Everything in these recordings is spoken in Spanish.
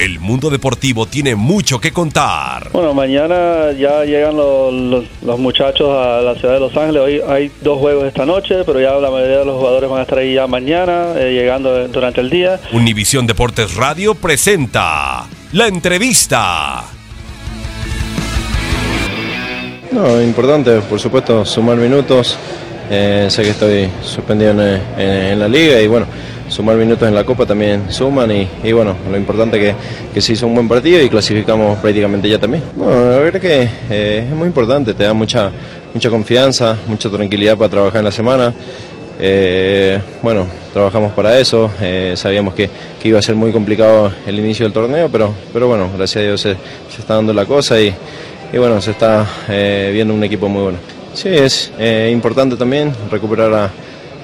El mundo deportivo tiene mucho que contar. Bueno, mañana ya llegan los, los- los muchachos a la ciudad de Los Ángeles. Hoy hay dos juegos esta noche, pero ya la mayoría de los jugadores van a estar ahí ya mañana, eh, llegando durante el día. Univisión Deportes Radio presenta la entrevista. No, importante, por supuesto, sumar minutos. Eh, sé que estoy suspendido en, en- en la liga y bueno, sumar minutos en la Copa también suman y, bueno, lo importante que, que se hizo un buen partido y clasificamos prácticamente ya también. Bueno, la verdad que eh, es muy importante, te da mucha, mucha confianza, mucha tranquilidad para trabajar en la semana. Eh, bueno, trabajamos para eso, eh, sabíamos que, que iba a ser muy complicado el inicio del torneo, pero, pero bueno, gracias a Dios se, está dando la cosa y, y bueno, se está viendo un equipo muy bueno. Sí, es importante también recuperar a,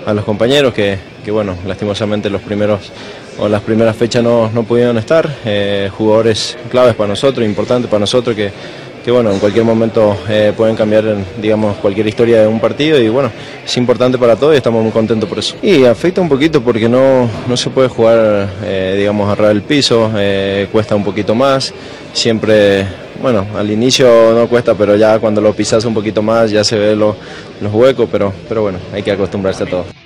a los compañeros que, que, bueno, lastimosamente los primeros o las primeras fechas no, no pudieron estar, eh, jugadores claves para nosotros, importantes para nosotros que, que bueno, en cualquier momento eh, pueden cambiar, digamos, cualquier historia de un partido y bueno, es importante para todos y estamos muy contentos por eso. Y afecta un poquito porque no, no se puede jugar, eh, digamos, a ras del piso, cuesta un poquito más, siempre, bueno, al inicio no cuesta, pero ya cuando lo pisas un poquito más ya se los, los huecos, pero, pero bueno, hay que acostumbrarse a todo.